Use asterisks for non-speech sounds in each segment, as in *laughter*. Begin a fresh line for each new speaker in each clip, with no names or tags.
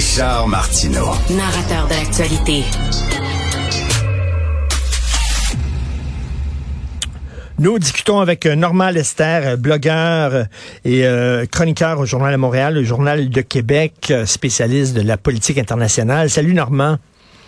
Richard Martineau.
Narrateur de l'actualité.
Nous discutons avec euh, Normand Lester, euh, blogueur euh, et chroniqueur au Journal de Montréal, le Journal de Québec, spécialiste de la politique internationale. Salut Normand.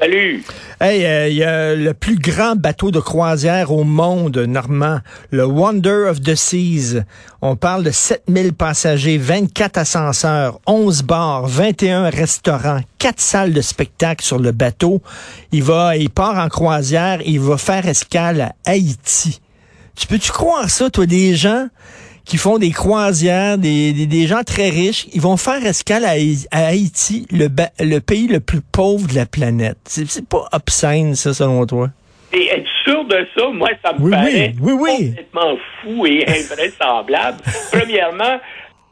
Salut.
Hey, il y a le plus grand bateau de croisière au monde, Normand, le Wonder of the Seas. On parle de 7000 passagers, 24 ascenseurs, 11 bars, 21 restaurants, 4 salles de spectacle sur le bateau. Il va, il part en croisière, il va faire escale à Haïti. Tu peux-tu croire ça, toi, des gens? Qui font des croisières, des, des, gens très riches, ils vont faire escale à, Haïti, le, le pays le plus pauvre de la planète. C'est pas obscène, ça, selon toi?
Et être sûr de ça, moi, ça me paraît complètement fou et invraisemblable. *laughs* Premièrement,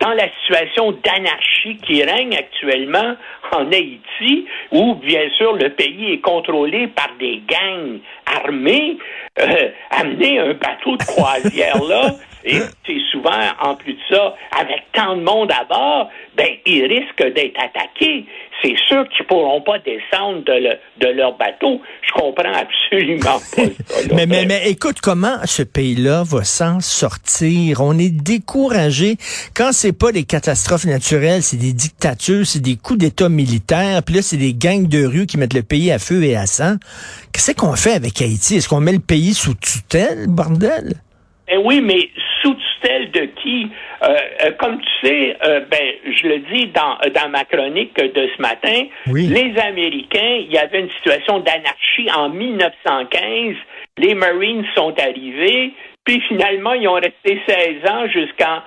dans la situation d'anarchie qui règne actuellement en Haïti, où bien sûr le pays est contrôlé par des gangs armés, euh, amener un bateau de croisière là, *laughs* et c'est souvent, en plus de ça, avec tant de monde à bord, ben, ils risquent d'être attaqués. C'est sûr qu'ils pourront pas descendre de, leur bateau. Je comprends absolument pas
mais, mais, mais écoute, comment ce pays-là va s'en sortir? On est découragé. Quand c'est pas des catastrophes naturelles, c'est des dictatures, c'est des coups d'État militaires, puis là, c'est des gangs de rue qui mettent le pays à feu et à sang. Qu'est-ce qu'on fait avec Haïti? Est-ce qu'on met le pays sous tutelle, bordel?
Eh oui, mais tutelle de qui? Euh, euh, comme tu sais, euh, ben, je le dis dans, dans ma chronique de ce matin, les Américains, il y avait une situation d'anarchie en 1915. Les Marines sont arrivés, puis finalement, ils ont resté 16 ans jusqu'en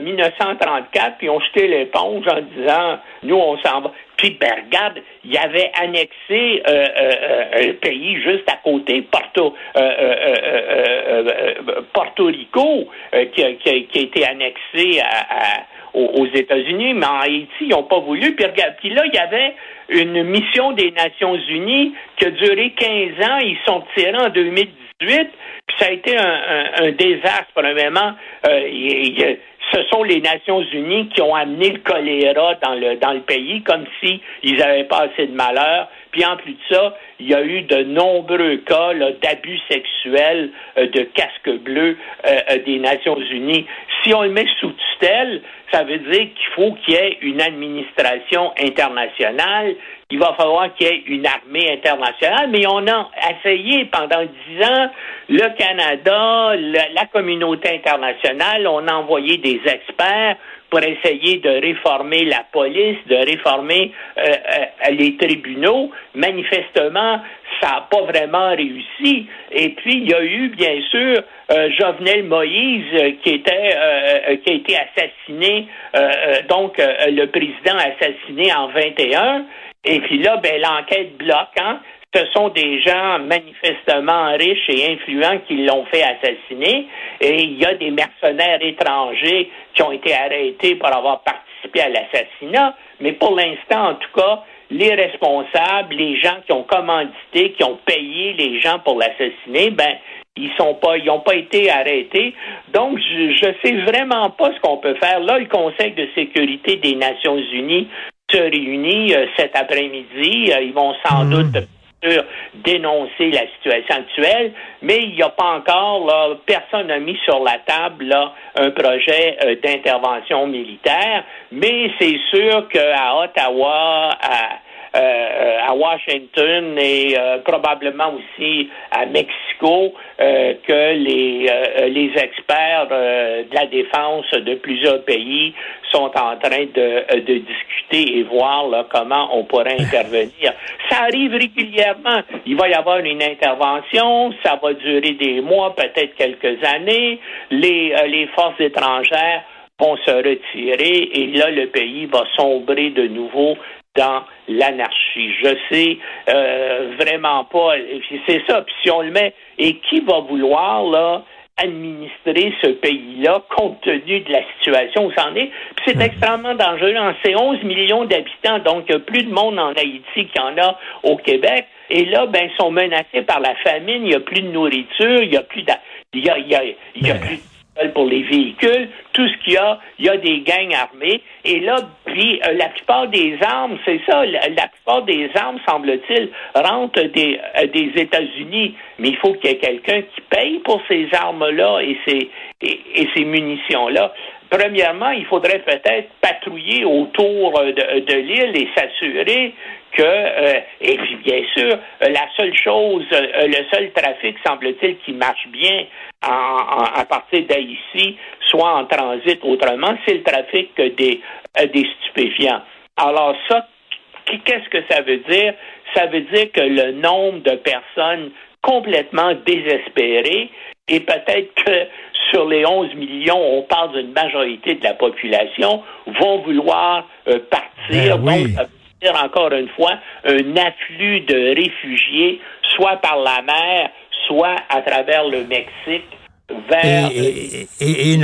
1934, puis ont jeté l'éponge en disant, nous, on s'en va. Puis, ben, regarde, il avait annexé euh, euh, euh, un pays juste à côté, Porto, Porto Rico, qui a, qui, a, été annexé aux, États-Unis, mais en Haïti, ils n'ont pas voulu. Puis, regarde, puis là, il y avait une mission des Nations Unies qui a duré 15 ans. Ils sont tirés en 2018. Puis ça a été un, un, désastre, vraiment. Euh, ce sont les Nations Unies qui ont amené le choléra dans le, dans le pays, comme si ils n'avaient pas assez de malheur. Puis en plus de ça, il y a eu de nombreux cas d'abus sexuels euh, de casque bleu euh, euh, des Nations Unies. Si on le met sous tutelle, ça veut dire qu'il faut qu'il y ait une administration internationale, il va falloir qu'il y ait une armée internationale, mais on a essayé pendant dix ans, le Canada, la communauté internationale, on a envoyé des experts pour essayer de réformer la police, de réformer euh, euh, les tribunaux. Manifestement, ça n'a pas vraiment réussi. Et puis, il y a eu, bien sûr, euh, Jovenel Moïse qui était qui a été assassiné, donc le président assassiné en 21. Et puis là, ben, l'enquête bloque. Hein? Ce sont des gens manifestement riches et influents qui l'ont fait assassiner. Et il y a des mercenaires étrangers qui ont été arrêtés pour avoir participé à l'assassinat. Mais pour l'instant, en tout cas, les responsables, les gens qui ont commandité, qui ont payé les gens pour l'assassiner, ben, ils sont pas, ils n'ont pas été arrêtés. Donc, je, ne sais vraiment pas ce qu'on peut faire. Là, le Conseil de sécurité des Nations Unies se réunit euh, cet après-midi. Euh, ils vont sans hmm. doute dénoncer la situation actuelle, mais il n'y a pas encore, là, personne n'a mis sur la table là, un projet euh, d'intervention militaire, mais c'est sûr qu'à Ottawa, à, à Washington et euh, probablement aussi à Mexico euh, que les, les experts de la défense de plusieurs pays sont en train de, de discuter et voir là, comment on pourrait *laughs* intervenir. Ça arrive régulièrement. Il va y avoir une intervention, ça va durer des mois, peut-être quelques années. Les, les forces étrangères vont se retirer et là, le pays va sombrer de nouveau dans l'anarchie. Je sais euh, vraiment pas. C'est ça. Puis si on le met, et qui va vouloir là administrer ce pays-là compte tenu de la situation où ça en est. c'est mhm. extrêmement dangereux. C'est 11 millions d'habitants, donc il y a plus de monde en Haïti qu'il y en a au Québec. Et là, ben, ils sont menacés par la famine, il n'y a plus de nourriture, il n'y a plus de, il y a, il y a, il y a plus pour les véhicules, tout ce qu'il y a, il y a des gangs armés. Et là, puis euh, la plupart des armes, c'est ça, la, plupart des armes, semble-t-il, rentrent des, euh, des États-Unis. Mais il faut qu'il y ait quelqu'un qui paye pour ces armes-là et, ces munitions-là. Premièrement, il faudrait peut-être patrouiller autour de, de l'île et s'assurer que, euh, et puis bien sûr, la seule chose, le seul trafic, semble-t-il, qui marche bien à partir d'Haïti, soit en transit autrement, c'est le trafic euh, des stupéfiants. Alors ça, qu'est-ce que ça veut dire? Ça veut dire que le nombre de personnes complètement désespérées, et peut-être que sur les 11 millions, on parle d'une majorité de la population, vont vouloir euh, partir.
Ben oui.
Donc, encore une fois un afflux de réfugiés, soit par la mer, soit à travers le Mexique vers
et, et,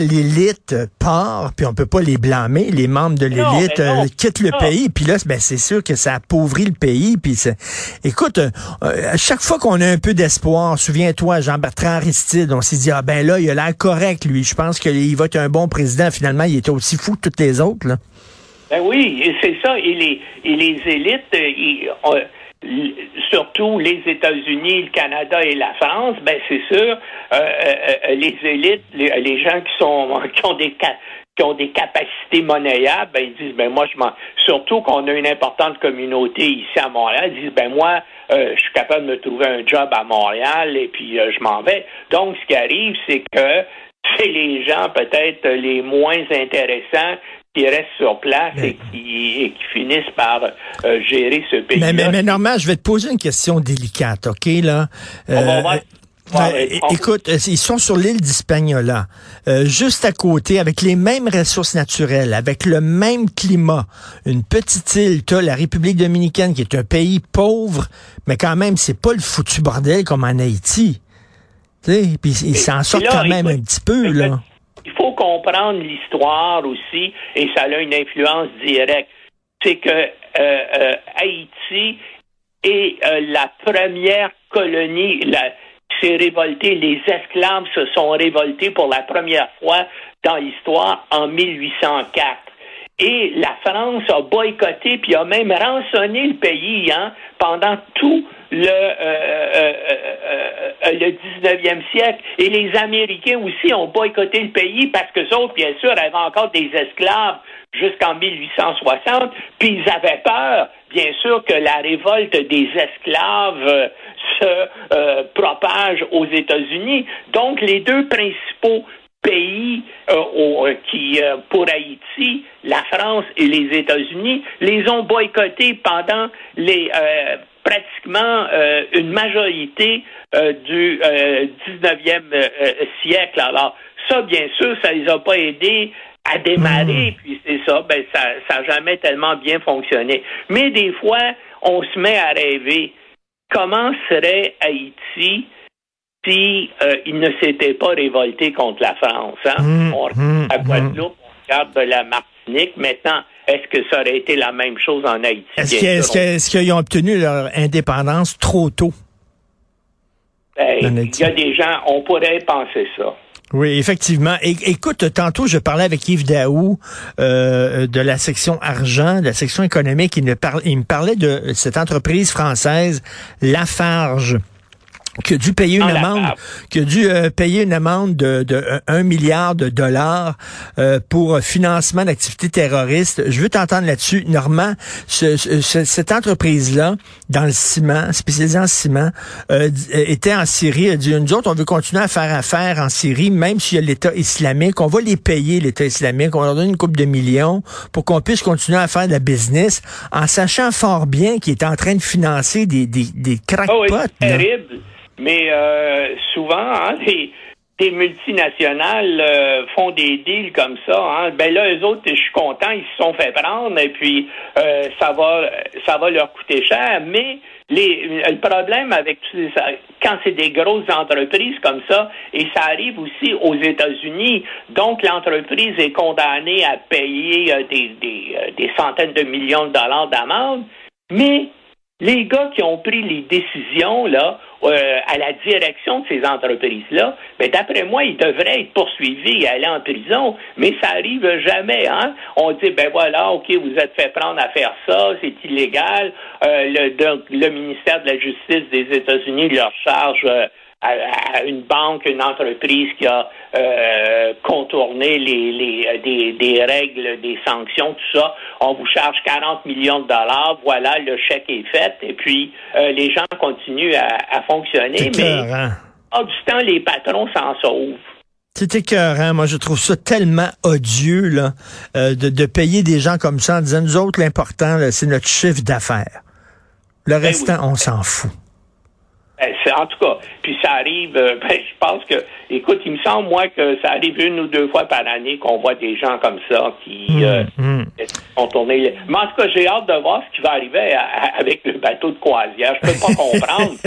l'élite part, puis on peut pas les blâmer. Les membres de l'élite euh, quittent le pays, puis là, ben, c'est sûr que ça appauvrit le pays. Puis écoute, euh, à chaque fois qu'on a un peu d'espoir, souviens-toi, Jean-Bertrand Aristide, on s'est dit ah ben là, il a l'air correct lui. Je pense qu'il va être un bon président. Finalement, il était aussi fou que toutes les autres là.
Ben oui, c'est ça. Et les, et les élites, ils, surtout les États-Unis, le Canada et la France, ben c'est sûr, euh, euh, euh, les élites, les, gens qui sont *laughs* qui ont des qui ont des capacités monnayables, ben ils disent ben moi je m'en surtout qu'on a une importante communauté ici à Montréal, ils disent ben moi je suis capable de me trouver un job à Montréal et puis je m'en vais. Donc ce qui arrive c'est que *laughs* c'est les gens peut-être les moins intéressants qui restent sur place et, qui, finissent par euh, gérer ce pays.
Mais, mais, mais Normand, je vais te poser une question délicate, OK, là?
Euh,
écoute, euh, ils sont sur l'île d'Hispaniola, juste à côté, avec les mêmes ressources naturelles, avec le même climat. Une petite île, tu la République dominicaine, qui est un pays pauvre, mais quand même, c'est pas le foutu bordel comme en Haïti. Tu sais, puis ils s'en sortent quand même un petit peu, là
il faut comprendre l'histoire aussi, et ça a une influence directe. C'est que euh, euh, Haïti est euh, la première colonie la, s'est révoltée. Les esclaves se sont révoltés pour la première fois dans l'histoire en 1804. Et la France a boycotté puis a même rançonné le pays hein, pendant tout le, euh, euh, euh, le 19e siècle. Et les Américains aussi ont boycotté le pays parce que autres, bien sûr, avaient encore des esclaves jusqu'en 1860, puis ils avaient peur, bien sûr, que la révolte des esclaves se propage aux États-Unis. Donc, les deux principaux pays euh, qui, euh, pour Haïti, la France et les États-Unis, les ont boycottés pendant les euh, pratiquement une majorité du 19e siècle. Alors, ça, bien sûr, ça les a pas aidés à démarrer, hmm. puis c'est ça, ben ça n'a jamais tellement bien fonctionné. Mais des fois, on se met à rêver. Comment serait Haïti si euh, il ne s'était pas révolté contre la France. Hein?
Mmh, on
regarde la mmh, Guadeloupe, on regarde de la Martinique. Maintenant, est-ce que ça aurait été la même chose en Haïti?
Est-ce qu'ils ont obtenu leur indépendance trop tôt?
Ben, il y a des gens, on pourrait penser ça.
Oui, effectivement. Écoute, tantôt, je parlais avec Yves Daou euh, de la section argent, de la section économique. Il me, parlait, il me parlait de cette entreprise française, Lafarge qui a dû payer une amende, qui a dû euh, payer une amende de, de 1 milliard de dollars euh, pour financement d'activités terroristes. Je veux t'entendre là-dessus. Normand, ce, cette entreprise-là, dans le ciment, spécialisée en ciment, euh, était en Syrie, a dit, nous autres, on veut continuer à faire affaire en Syrie, même s'il y a l'État islamique. On va les payer, l'État islamique. On leur donne une coupe de millions pour qu'on puisse continuer à faire de la business, en sachant fort bien qu'il est en train de financer des, des, des crackpots. Oh
terrible. Mais euh, souvent, hein, *laughs* des multinationales euh, font des deals comme ça. Hein. Ben là, eux autres, je suis content, ils se sont fait prendre et puis euh, ça va ça va leur coûter cher. Mais les, le problème avec quand c'est des grosses entreprises comme ça, et ça arrive aussi aux États-Unis, donc l'entreprise est condamnée à payer des, des, des centaines de millions de dollars d'amende, mais les gars qui ont pris les décisions là euh, à la direction de ces entreprises-là, ben d'après moi, ils devraient être poursuivis et aller en prison, mais ça arrive jamais. Hein? On dit ben voilà, ok, vous êtes fait prendre à faire ça, c'est illégal. Euh, le, le ministère de la Justice des États-Unis leur charge euh, à, une banque, une entreprise qui a euh, contourné les, les euh, des, des, règles, des sanctions, tout ça, on vous charge 40 millions de dollars, voilà, le chèque est fait, et puis euh, les gens continuent à, à fonctionner, mais en du temps, les patrons s'en sauvent.
C'est écœurant. Moi, je trouve ça tellement odieux là, de, de, payer des gens comme ça en disant, nous autres, l'important, c'est notre chiffre d'affaires. Le ben restant, on s'en fout.
Ben, en tout cas, puis ça arrive, euh, *laughs* ben, je pense que, écoute, il me semble, moi, que ça arrive une ou deux fois par année qu'on voit des gens comme ça qui mmh, euh, mmh. ont tourné. Mais en tout cas, j'ai hâte de voir ce qui va arriver avec le bateau de croisière. Je peux pas *laughs* comprendre. *laughs*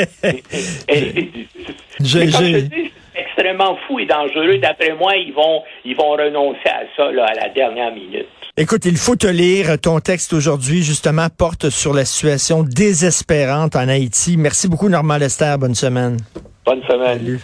c'est extrêmement fou et dangereux. D'après moi, ils vont, ils vont renoncer à ça là, à la dernière minute.
Écoute, il faut te lire. Ton texte aujourd'hui, justement, porte sur la situation désespérante en Haïti. Merci beaucoup, Normand Lester. Bonne semaine.
Bonne semaine.